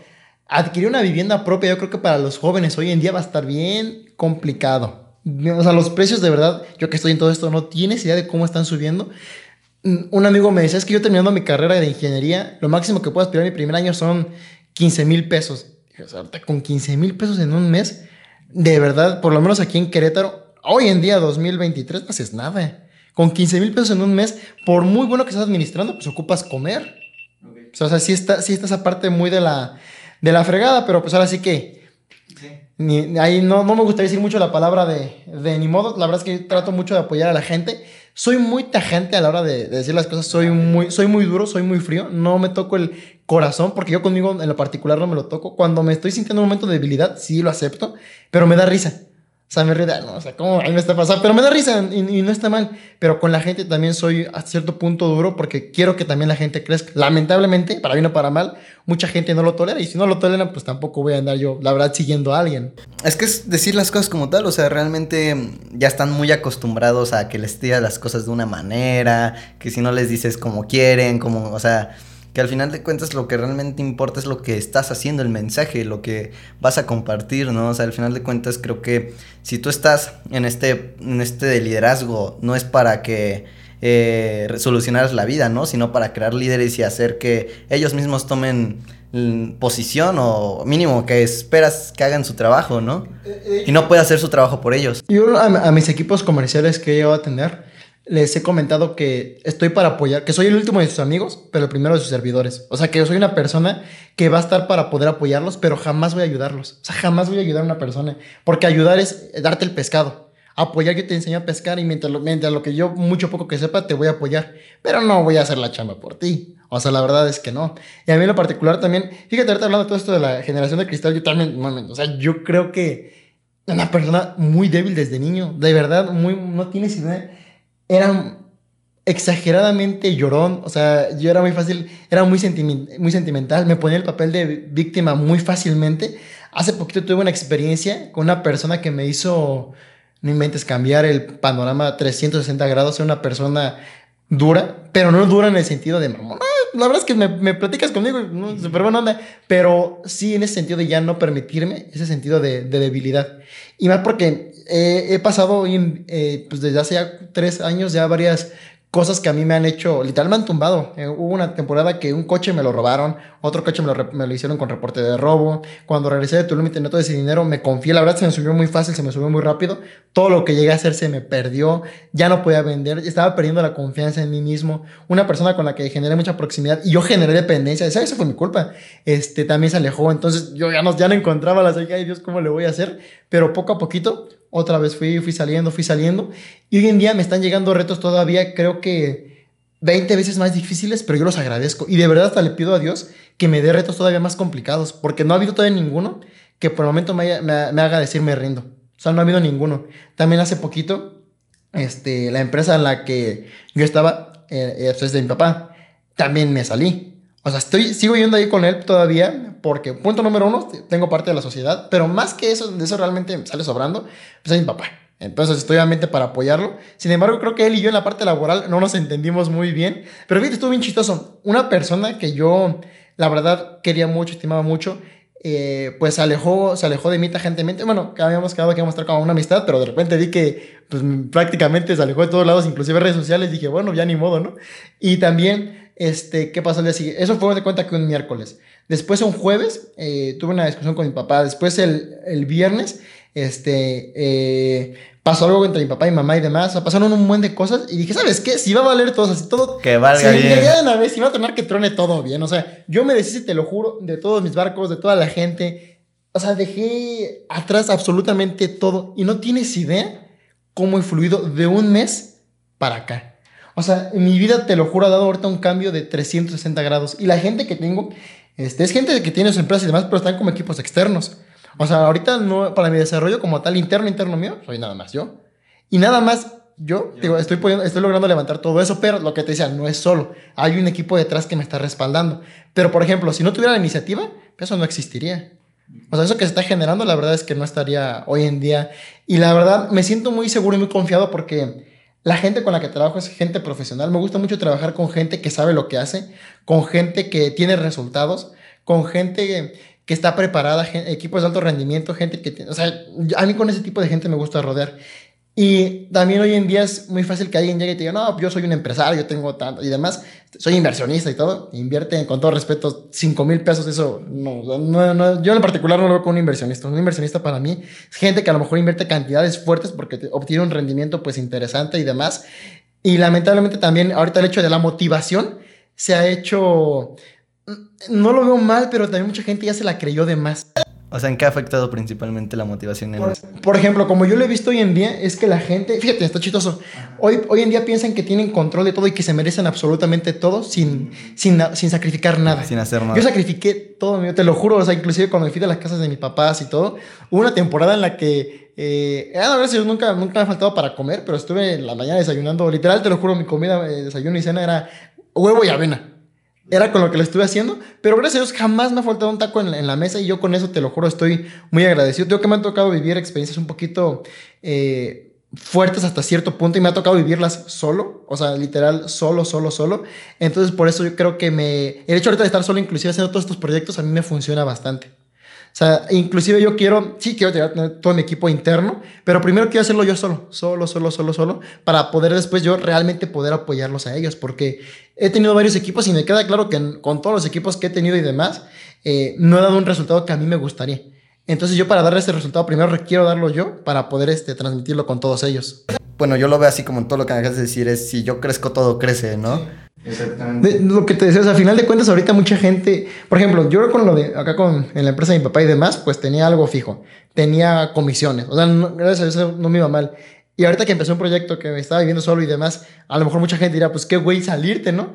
adquirir una vivienda propia, yo creo que para los jóvenes hoy en día va a estar bien complicado. O sea, los precios de verdad, yo que estoy en todo esto, no tienes idea de cómo están subiendo. Mm, un amigo me decía, es que yo terminando mi carrera de ingeniería, lo máximo que puedo aspirar en mi primer año son 15 mil pesos. Con 15 mil pesos en un mes, de verdad, por lo menos aquí en Querétaro, hoy en día 2023 no haces nada. Con 15 mil pesos en un mes, por muy bueno que estés administrando, pues ocupas comer. O sea, sí está, sí está esa parte muy de la, de la fregada, pero pues ahora sí que... Ni, ahí no, no me gustaría decir mucho la palabra de, de ni modo, la verdad es que trato mucho de apoyar a la gente. Soy muy tajante a la hora de, decir las cosas, soy muy, soy muy duro, soy muy frío, no me toco el corazón, porque yo conmigo en lo particular no me lo toco. Cuando me estoy sintiendo un momento de debilidad, sí lo acepto, pero me da risa. Sea, me ríe no, o sea, ¿cómo ahí me está pasando? Pero me da risa y, no está mal. Pero con la gente también soy a cierto punto duro porque quiero que también la gente crezca. Lamentablemente, para bien o para mal, mucha gente no lo tolera y si no lo toleran, pues tampoco voy a andar yo, la verdad, siguiendo a alguien. Es que es decir las cosas como tal, o sea, realmente ya están muy acostumbrados a que les digas las cosas de una manera, que si no les dices como quieren, como, o sea que al final de cuentas lo que realmente importa es lo que estás haciendo, el mensaje, lo que vas a compartir, ¿no? O sea, al final de cuentas creo que si tú estás en este, en este de liderazgo, no es para que eh, solucionaras la vida, ¿no? Sino para crear líderes y hacer que ellos mismos tomen mm, posición o mínimo que esperas que hagan su trabajo, ¿no? Eh, eh, y no puede hacer su trabajo por ellos. Yo a, a mis equipos comerciales que he llegado a tener, les he comentado que estoy para apoyar, que soy el último de sus amigos, pero el primero de sus servidores. O sea, que yo soy una persona que va a estar para poder apoyarlos, pero jamás voy a ayudarlos. O sea, jamás voy a ayudar a una persona. Porque ayudar es darte el pescado. Apoyar, yo te enseño a pescar y mientras lo, mientras lo que yo mucho poco que sepa, te voy a apoyar. Pero no voy a hacer la chamba por ti. O sea, la verdad es que no. Y a mí lo particular también, fíjate, ahorita hablando de todo esto de la generación de cristal, yo también, o sea, yo creo que una persona muy débil desde niño. De verdad, muy, no tienes idea era exageradamente llorón, o sea, yo era muy fácil, era muy, muy sentimental, me ponía el papel de víctima muy fácilmente. Hace poquito tuve una experiencia con una persona que me hizo, no inventes, cambiar el panorama 360 grados, ser una persona dura, pero no dura en el sentido de mamón. La verdad es que me, me platicas conmigo, ¿no? súper buena onda, pero sí en ese sentido de ya no permitirme ese sentido de, de debilidad. Y más porque he pasado eh, pues desde hace ya tres años ya varias cosas que a mí me han hecho, literal me han tumbado. Eh, hubo una temporada que un coche me lo robaron, otro coche me lo, me lo hicieron con reporte de robo. Cuando regresé de Tulum y tenía todo ese dinero, me confié, la verdad se me subió muy fácil, se me subió muy rápido. Todo lo que llegué a hacer se me perdió, ya no podía vender, estaba perdiendo la confianza en mí mismo. Una persona con la que generé mucha proximidad y yo generé dependencia, ¿sabes? Eso fue mi culpa. Este también se alejó, entonces yo ya no, ya no encontraba la salida, ay Dios, ¿cómo le voy a hacer? Pero poco a poquito otra vez fui, fui saliendo, fui saliendo. Y hoy en día me están llegando retos todavía, creo que 20 veces más difíciles, pero yo los agradezco. Y de verdad hasta le pido a Dios que me dé retos todavía más complicados, porque no ha habido todavía ninguno que por el momento me, me, haga decir me rindo. O sea, no ha habido ninguno. También hace poquito, este, la empresa en la que yo estaba, eh, es de mi papá, también me salí. O sea, estoy, sigo yendo ahí con él todavía porque, punto número uno, tengo parte de la sociedad, pero más que eso, de eso realmente sale sobrando, pues es mi papá. Entonces estoy obviamente para apoyarlo. Sin embargo, creo que él y yo en la parte laboral no nos entendimos muy bien. Pero fíjate, estuvo bien chistoso. Una persona que yo, la verdad, quería mucho, estimaba mucho, eh, pues se alejó, se alejó de mí tajantemente. Bueno, habíamos quedado que íbamos a estar como una amistad, pero de repente vi que pues, prácticamente se alejó de todos lados, inclusive redes sociales. Dije, bueno, ya ni modo, ¿no? Y también, este, ¿qué pasó el día siguiente? Eso fue de cuenta que un miércoles. Después, un jueves, eh, tuve una discusión con mi papá. Después, el, el viernes, este, eh, pasó algo entre mi papá y mamá y demás. O pasaron un buen de cosas. Y dije, ¿sabes qué? Si va a valer todo, así todo. Que valga si bien. va a tener que trone todo bien. O sea, yo me deshice, te lo juro, de todos mis barcos, de toda la gente. O sea, dejé atrás absolutamente todo. Y no tienes idea cómo he fluido de un mes para acá. O sea, mi vida, te lo juro, ha dado ahorita un cambio de 360 grados. Y la gente que tengo, este, es gente que tiene su empresa y demás, pero están como equipos externos. O sea, ahorita no, para mi desarrollo como tal interno, interno mío, soy nada más yo. Y nada más yo, digo, estoy, pudiendo- estoy logrando levantar todo eso, pero lo que te decía, no es solo. Hay un equipo detrás que me está respaldando. Pero, por ejemplo, si no tuviera la iniciativa, eso no existiría. O sea, eso que se está generando, la verdad es que no estaría hoy en día. Y la verdad, me siento muy seguro y muy confiado porque la gente con la que trabajo es gente profesional. Me gusta mucho trabajar con gente que sabe lo que hace, con gente que tiene resultados, con gente que, está preparada, equipos de alto rendimiento, gente que... tiene- O sea, a mí con ese tipo de gente me gusta rodear. Y también hoy en día es muy fácil que alguien llegue y te diga, no, yo soy un empresario, yo tengo tanto y demás, soy inversionista y todo, invierte con todo respeto 5 mil pesos, eso no, no, no, yo en particular no lo veo como un inversionista, un inversionista para mí es gente que a lo mejor invierte cantidades fuertes porque obtiene un rendimiento pues interesante y demás. Y lamentablemente también ahorita el hecho de la motivación se ha hecho, no lo veo mal, pero también mucha gente ya se la creyó de más. O sea, ¿en qué ha afectado principalmente la motivación en Por, por ejemplo, como yo lo he visto hoy en día, es que la gente, fíjate, está chistoso. Hoy, hoy en día piensan que tienen control de todo y que se merecen absolutamente todo sin, sin, sin sacrificar nada. sin hacer nada? Yo sacrifiqué todo, te lo juro. O sea, inclusive cuando me fui de las casas de mis papás y todo, hubo una temporada en la que, eh, ah, a Dios, nunca, nunca me ha faltado para comer, pero estuve en la mañana desayunando. Literal, te lo juro, mi comida, eh, desayuno y cena era huevo y avena. Era con lo que lo estuve haciendo, pero gracias a Dios jamás me ha faltado un taco en, la- mesa y yo con eso, te lo juro, estoy muy agradecido. Tengo que me han tocado vivir experiencias un poquito eh, fuertes hasta cierto punto y me ha tocado vivirlas solo, o sea, literal, solo, solo, solo. Entonces, por eso yo creo que me... El hecho ahorita de estar solo, inclusive haciendo todos estos proyectos, a mí me funciona bastante. O sea, inclusive yo quiero, sí, quiero llegar a tener todo mi equipo interno, pero primero quiero hacerlo yo solo, solo, solo, solo, solo, para poder después yo realmente poder apoyarlos a ellos, porque he tenido varios equipos y me queda claro que en- con todos los equipos que he tenido y demás, eh, no he dado un resultado que a mí me gustaría. Entonces yo para darle ese resultado primero requiero darlo yo para poder este, transmitirlo con todos ellos. Bueno, yo lo veo así como todo lo que me acabas de decir es si yo crezco todo crece, ¿no? De- lo que te decía, o a final de cuentas, ahorita mucha gente, por ejemplo, yo con lo de acá con en la empresa de mi papá y demás, pues tenía algo fijo, tenía comisiones, o sea, no- gracias a eso no me iba mal. Y ahorita que empecé un proyecto que me estaba viviendo solo y demás, a lo mejor mucha gente dirá, pues qué güey salirte, ¿no?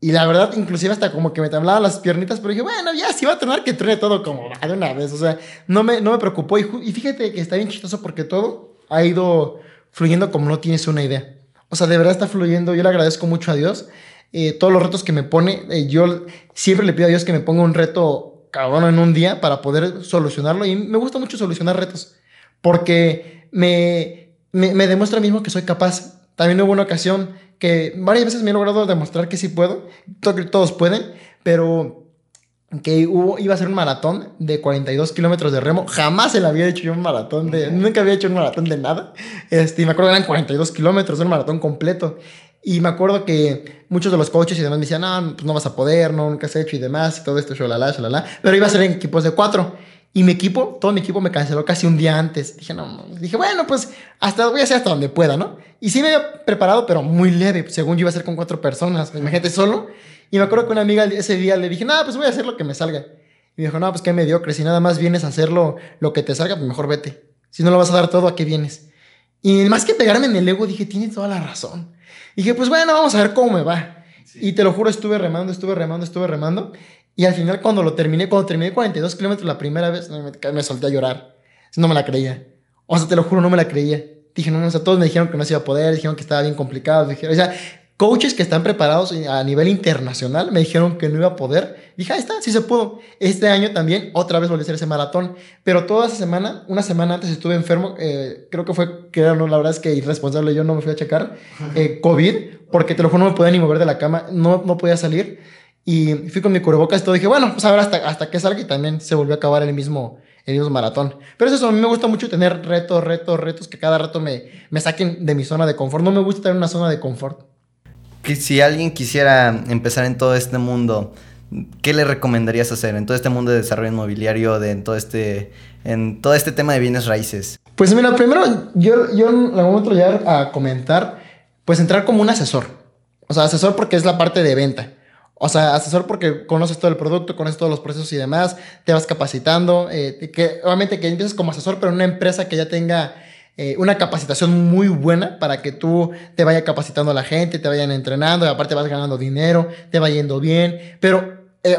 Y la verdad, inclusive hasta como que me temblaban las piernitas, pero dije, bueno, ya, si va a tener que truene todo como va de una vez, o sea, no me, no me preocupó. Y, y fíjate que está bien chistoso porque todo ha ido fluyendo como no tienes una idea. O sea, de verdad está fluyendo, yo le agradezco mucho a Dios eh, todos los retos que me pone. eh, yo siempre le pido a Dios que me ponga un reto cabrón en un día para poder solucionarlo. Y me gusta mucho solucionar retos porque me, me, me demuestra mismo que soy capaz. También hubo una ocasión que varias veces me he logrado demostrar que sí puedo, que todos pueden, pero que hubo, iba a ser un maratón de 42 kilómetros de remo. Jamás se le había hecho yo un maratón de... Nunca había hecho un maratón de nada. Este, y me acuerdo que eran 42 kilómetros, un maratón completo. Y me acuerdo que muchos de los coaches y demás me decían, no, pues no vas a poder, no, nunca has hecho y demás, y todo esto, shalala, shalala. Pero iba a ser en equipos de cuatro. Y mi equipo, todo mi equipo me canceló casi un día antes. Dije, no, no. dije, bueno, pues hasta voy a hacer hasta donde pueda, ¿no? Y sí me había preparado, pero muy leve. Según yo iba a ser con cuatro personas, imagínate solo. Y me acuerdo que una amiga ese día le dije, no, pues voy a hacer lo que me salga. Y me dijo, no, pues qué mediocre, si nada más vienes a hacer lo, lo que te salga, pues mejor vete. Si no lo vas a dar todo, ¿a qué vienes? Y más que pegarme en el ego, dije, tiene toda la razón. Y dije, pues bueno, vamos a ver cómo me va. Y te lo juro, estuve remando, estuve remando, estuve remando. Y al final, cuando lo terminé, cuando terminé 42 kilómetros la primera vez, no, me, me solté a llorar. No me la creía. O sea, te lo juro, no me la creía. Dije, no, o sea, todos me dijeron que no se iba a poder, dijeron que estaba bien complicado. Dijeron, o sea, coaches que están preparados a nivel internacional me dijeron que no iba a poder. Dije, ahí está, sí se pudo. Este año también otra vez volví a hacer ese maratón, pero toda esa semana, una semana antes estuve enfermo, eh, creo que fue, que no, la verdad es que irresponsable, yo no me fui a checar, *laughs* eh, COVID, porque te lo juro no me podía ni mover de la cama, no, no podía salir. Y fui con mi cubrebocas y todo. Dije, bueno, pues a ver hasta, hasta que salga y también se volvió a acabar el mismo, el mismo maratón. Pero eso, a mí me gusta mucho tener retos, retos, retos que cada rato me, me saquen de mi zona de confort. No me gusta tener una zona de confort. Que si alguien quisiera empezar en todo este mundo, ¿qué le recomendarías hacer en todo este mundo de desarrollo inmobiliario, de, en, todo este, en todo este tema de bienes raíces? Pues mira, primero yo, yo en algún momento llegar a comentar, pues entrar como un asesor. O sea, asesor porque es la parte de venta. O sea, asesor porque conoces todo el producto, conoces todos los procesos y demás, te vas capacitando, eh, que obviamente que empiezas como asesor, pero en una empresa que ya tenga eh, una capacitación muy buena para que tú te vaya capacitando a la gente, te vayan entrenando, y aparte vas ganando dinero, te va yendo bien, pero eh,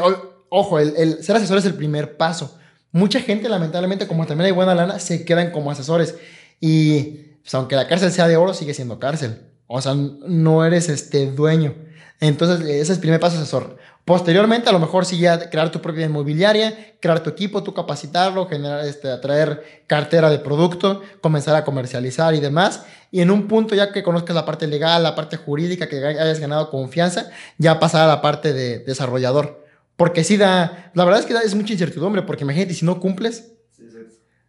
ojo, el, ser asesor es el primer paso. Mucha gente, lamentablemente, como también hay buena lana, se quedan como asesores y pues, aunque la cárcel sea de oro, sigue siendo cárcel. O sea, no eres este dueño. Entonces, ese es el primer paso asesor. Posteriormente, a lo mejor sí ya crear tu propia inmobiliaria, crear tu equipo, tú capacitarlo, generar, este, atraer cartera de producto, comenzar a comercializar y demás. Y en un punto, ya que conozcas la parte legal, la parte jurídica, que hayas ganado confianza, ya pasar a la parte de desarrollador. Porque sí da, la verdad es que da, es mucha incertidumbre, porque imagínate si no cumples,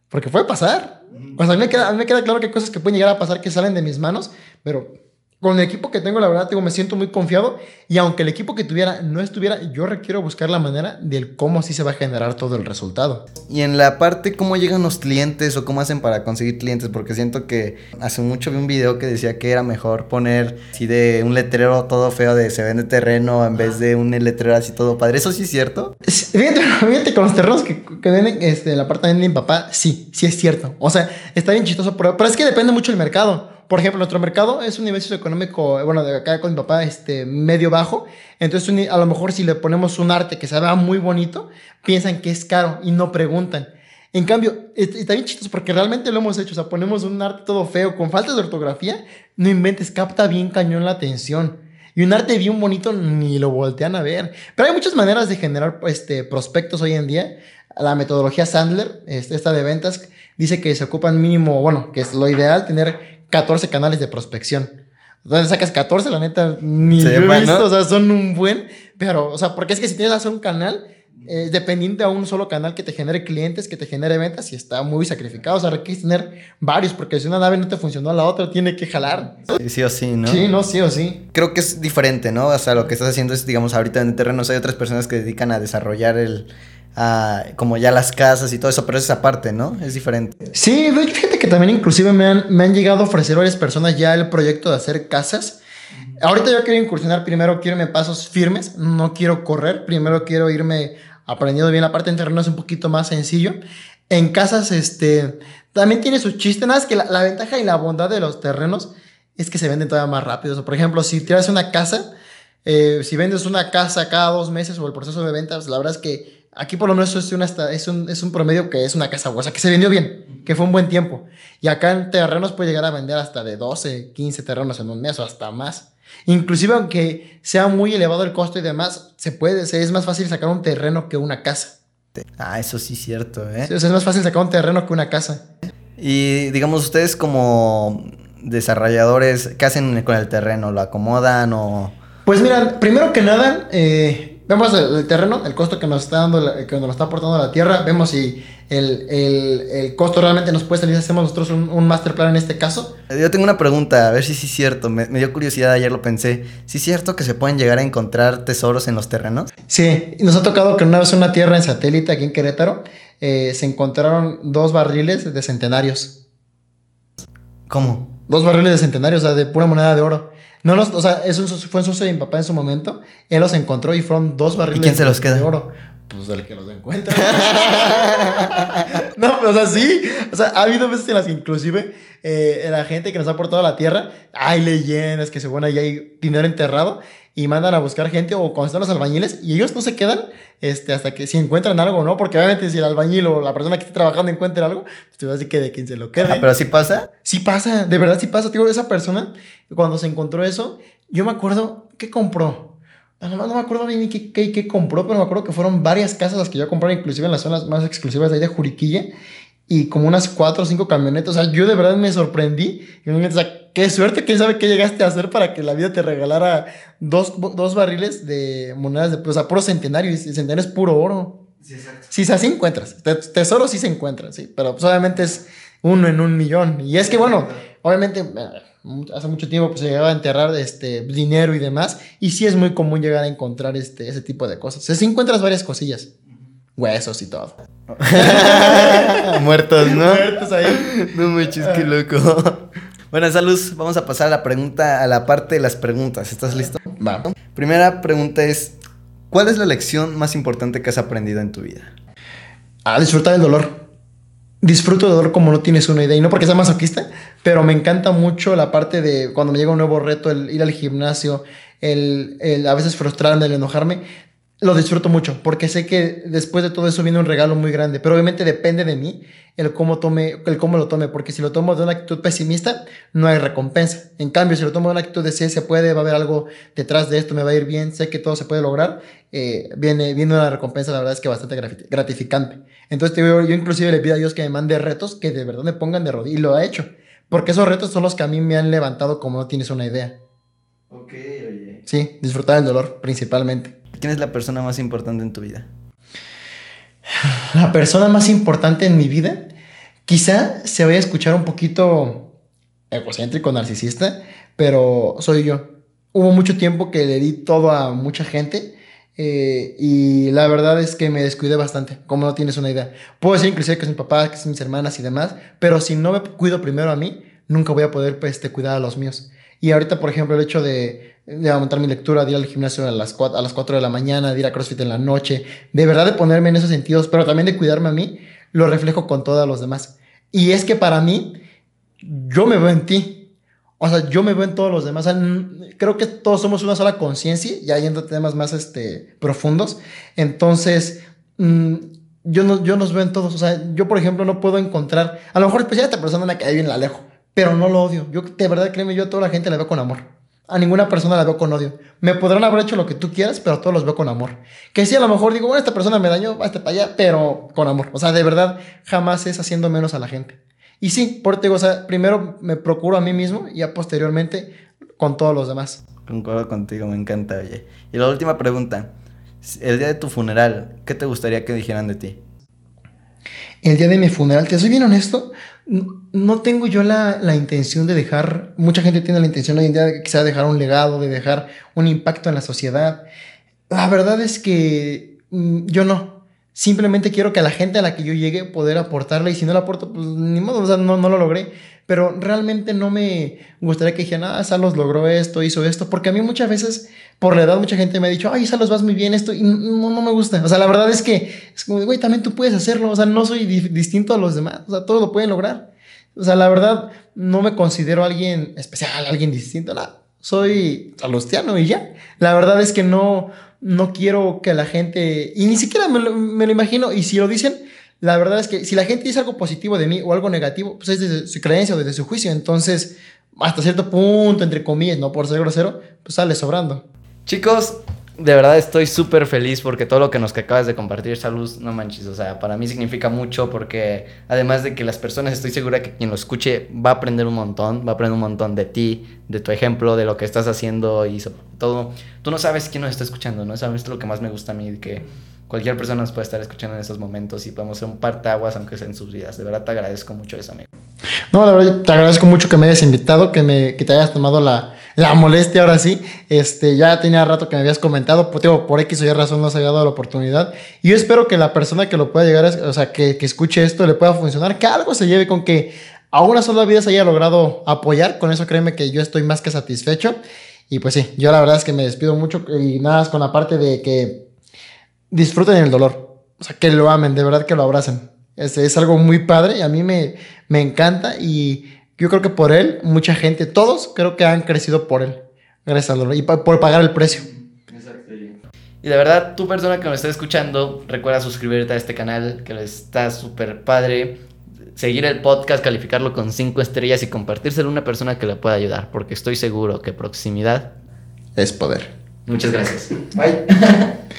porque puede pasar. O sea, a mí, me queda, a mí me queda claro que hay cosas que pueden llegar a pasar que salen de mis manos, pero con el equipo que tengo, la verdad, tengo, me siento muy confiado. Y aunque el equipo que tuviera no estuviera, yo requiero buscar la manera del cómo así se va a generar todo el resultado. Y en la parte, ¿cómo llegan los clientes o cómo hacen para conseguir clientes? Porque siento que hace mucho vi un video que decía que era mejor poner así de un letrero todo feo de se vende terreno en vez de un letrero así todo padre. ¿Eso sí es cierto? Fíjate, *laughs* fíjate con los terrenos que, que venden este, la parte de mi papá, sí, sí es cierto. O sea, está bien chistoso, pero, pero es que depende mucho del mercado por ejemplo, nuestro mercado es un nivel socioeconómico, bueno, acá con mi papá, este, medio bajo. Entonces, a lo mejor si le ponemos un arte que se vea muy bonito, piensan que es caro y no preguntan. En cambio, está bien chistoso porque realmente lo hemos hecho. O sea, ponemos un arte todo feo, con faltas de ortografía, no inventes, capta bien cañón la atención. Y un arte bien bonito ni lo voltean a ver. Pero hay muchas maneras de generar este, prospectos hoy en día. La metodología Sandler, este, esta de ventas, dice que se ocupan mínimo, bueno, que es lo ideal, tener 14 canales de prospección. Entonces sacas 14, la neta, ni yo he visto, o sea, son un buen, pero, o sea, porque es que si tienes que hacer un canal, eh, dependiente a un solo canal que te genere clientes, que te genere ventas, y está muy sacrificado, o sea, requieres tener varios, porque si una nave no te funcionó, la otra tiene que jalar. Sí, o sí, ¿no? Sí, no, sí o sí. Creo que es diferente, ¿no? O sea, lo que estás haciendo es, digamos, ahorita en terrenos hay otras personas que dedican a desarrollar el, como ya las casas y todo eso, pero es esa parte, ¿no? Es diferente. Sí, también inclusive me han, llegado a ofrecer varias personas ya el proyecto de hacer casas. Ahorita yo quiero incursionar, primero quiero irme pasos firmes, no quiero correr, primero quiero irme aprendiendo bien la parte de terreno, es un poquito más sencillo. En casas, este, también tiene su chiste, nada, es que la, ventaja y la bondad de los terrenos es que se venden todavía más rápido. por ejemplo, si tienes una casa, eh, si vendes una casa cada dos meses o el proceso de ventas, la verdad es que Aquí por lo menos es, una, es, un, es un promedio que es una casa, o sea, que se vendió bien, que fue un buen tiempo. Y acá en terrenos puede llegar a vender hasta de 12, 15 terrenos en un mes o hasta más. Inclusive aunque sea muy elevado el costo y demás, se puede, es más fácil sacar un terreno que una casa. Ah, eso sí es cierto, ¿eh? es más fácil sacar un terreno que una casa. Y digamos, ustedes como desarrolladores, ¿qué hacen con el terreno? ¿Lo acomodan o...? Pues mira, primero que nada, eh, vemos el, terreno, el costo que nos está dando, que nos está aportando la tierra, vemos si el, el, costo realmente nos puede salir si hacemos nosotros un, master plan en este caso. Yo tengo una pregunta, a ver si sí es cierto, me, dio curiosidad, ayer lo pensé. ¿Sí es cierto que se pueden llegar a encontrar tesoros en los terrenos? Sí, nos ha tocado que una vez una tierra en satélite aquí en Querétaro eh, se encontraron dos barriles de centenarios. ¿Cómo? Dos barriles de centenarios, o sea, de pura moneda de oro. No los, o sea, eso fue en sucio de mi papá en su momento. Él los encontró y fueron dos barriles ¿Y quién se los queda? de oro. Pues el que los encuentra. *laughs* no, o sea, sí. O sea, ha habido veces en las que inclusive eh, la gente que nos ha aportado la tierra, hay leyendas que se ahí hay dinero enterrado. Y mandan a buscar gente o cuando están los albañiles y ellos no se quedan este, hasta que si encuentran algo, ¿no? Porque obviamente si el albañil o la persona que esté trabajando encuentra algo, pues te vas a decir que de quien se lo quede. pero sí pasa. Sí pasa, de verdad sí pasa. Digo, esa persona, cuando se encontró eso, yo me acuerdo que compró. No, no me acuerdo bien qué, qué, qué, compró, pero me acuerdo que fueron varias casas las que yo compré, inclusive en las zonas más exclusivas de ahí de Juriquilla y como unas cuatro o cinco camionetas. O sea, yo de verdad me sorprendí. Y o sea, qué suerte, quién sabe qué llegaste a hacer para que la vida te regalara dos, dos barriles de monedas de, o sea, puro centenario. Y centenario es puro oro. Sí, exacto. Sí, así encuentras. Tesoro sí se encuentra, sí. Pero pues, obviamente es uno en un millón. Y es que, bueno, obviamente eh, hace mucho tiempo pues, se llegaba a enterrar este, dinero y demás. Y sí es muy común llegar a encontrar este, ese tipo de cosas. O sea, sí encuentras varias cosillas huesos y todo. *laughs* Muertos, ¿no? Muertos ahí. No me qué loco. Bueno, salud, vamos a pasar a la pregunta, a la parte de las preguntas. ¿Estás listo? Va. Primera pregunta es, ¿cuál es la lección más importante que has aprendido en tu vida? A disfrutar del dolor. Disfruto del dolor como no tienes una idea. Y no porque sea masoquista, pero me encanta mucho la parte de cuando me llega un nuevo reto, el ir al gimnasio, el, el a veces frustrarme, el enojarme lo disfruto mucho porque sé que después de todo eso viene un regalo muy grande, pero obviamente depende de mí el cómo tome, el cómo lo tome, porque si lo tomo de una actitud pesimista, no hay recompensa. En cambio, si lo tomo de una actitud de sí, se puede, va a haber algo detrás de esto, me va a ir bien, sé que todo se puede lograr, eh, viene, viene una recompensa, la verdad es que bastante gratificante. Entonces, yo, yo inclusive le pido a Dios que me mande retos que de verdad me pongan de rodillas, y lo ha hecho, porque esos retos son los que a mí me han levantado como no tienes una idea. Ok, oye. Sí, disfrutar del dolor, principalmente. ¿Quién es la persona más importante en tu vida? La persona más importante en mi vida, quizá se vaya a escuchar un poquito egocéntrico, narcisista, pero soy yo. Hubo mucho tiempo que le di todo a mucha gente eh, y la verdad es que me descuidé bastante, como no tienes una idea. Puedo decir inclusive que es mi papá, que son mis hermanas y demás, pero si no me cuido primero a mí, nunca voy a poder pues, este, cuidar a los míos. Y ahorita, por ejemplo, el hecho de, aumentar mi lectura, de ir al gimnasio a las, 4, a las 4 de la mañana, de ir a CrossFit en la noche, de verdad de ponerme en esos sentidos, pero también de cuidarme a mí, lo reflejo con todos los demás. Y es que para mí, yo me veo en ti. O sea, yo me veo en todos los demás. creo que todos somos una sola conciencia, ya yendo a temas más este, profundos. Entonces, mm, yo, no, yo nos veo en todos. O sea, yo, por ejemplo, no puedo encontrar. A lo mejor, pues ya esta persona me cae bien, la alejo pero no lo odio. Yo, de verdad, créeme, yo a toda la gente la veo con amor. A ninguna persona la veo con odio. Me podrán haber hecho lo que tú quieras, pero a todos los veo con amor. Que sí, a lo mejor digo, bueno, esta persona me dañó, hasta para allá, pero con amor. O sea, de verdad, jamás es haciendo menos a la gente. Y sí, por te digo, o sea, primero me procuro a mí mismo y ya posteriormente con todos los demás. Concuerdo contigo, me encanta, oye. Y la última pregunta. El día de tu funeral, ¿qué te gustaría que dijeran de ti? El día de mi funeral, te soy bien honesto, no tengo yo la, la, intención de dejar, mucha gente tiene la intención hoy en día de quizá dejar un legado, de dejar un impacto en la sociedad. La verdad es que mm, yo no. Simplemente quiero que a la gente a la que yo llegue poder aportarle y si no la aporto, pues ni modo, o sea, no, no lo logré. Pero realmente no me gustaría que dijeran, ah, Salos logró esto, hizo esto, porque a mí muchas veces, por la edad, mucha gente me ha dicho, ay, Salos, vas muy bien esto, y no, no me gusta. O sea, la verdad es que es como, güey, también tú puedes hacerlo, o sea, no soy distinto a los demás, o sea, todos lo pueden lograr. O sea, la verdad, no me considero alguien especial, alguien distinto. Soy salustiano y ya. La verdad es que no, no quiero que la gente, y ni siquiera me lo, me lo imagino, y si lo dicen, la verdad es que si la gente dice algo positivo de mí o algo negativo, pues es desde su creencia o desde su juicio. Entonces, hasta cierto punto, entre comillas, no por ser grosero, pues sale sobrando. Chicos, de verdad estoy súper feliz porque todo lo que nos que acabas de compartir, Salud, no manches, o sea, para mí significa mucho porque además de que las personas, estoy segura que quien lo escuche va a aprender un montón, va a aprender un montón de ti, de tu ejemplo, de lo que estás haciendo y todo. Tú no sabes quién nos está escuchando, ¿no? Sabes lo que más me gusta a mí, que cualquier persona nos puede estar escuchando en esos momentos y podemos ser un partaguas aunque sea en sus vidas. De verdad te agradezco mucho eso, amigo. No, la verdad te agradezco mucho que me hayas invitado, que, me, que te hayas tomado la la molestia ahora sí. Este, ya tenía rato que me habías comentado, por, por X o Y razón no se había dado la oportunidad. Y yo espero que la persona que lo pueda llegar, o sea, que, que escuche esto le pueda funcionar, que algo se lleve con que a una sola vida se haya logrado apoyar. Con eso créeme que yo estoy más que satisfecho. Y pues sí, yo la verdad es que me despido mucho y nada con la parte de que disfruten el dolor. O sea, que lo amen, de verdad que lo abracen. Es, es algo muy padre y a mí me, me encanta y yo creo que por él, mucha gente, todos creo que han crecido por él. Gracias al dolor. Y pa- por pagar el precio. Y de verdad, tu persona que me está escuchando, recuerda suscribirte a este canal, que está súper padre. Seguir el podcast, calificarlo con 5 estrellas y compartírselo a una persona que le pueda ayudar, porque estoy seguro que proximidad. Es poder. Muchas gracias. Bye. *laughs*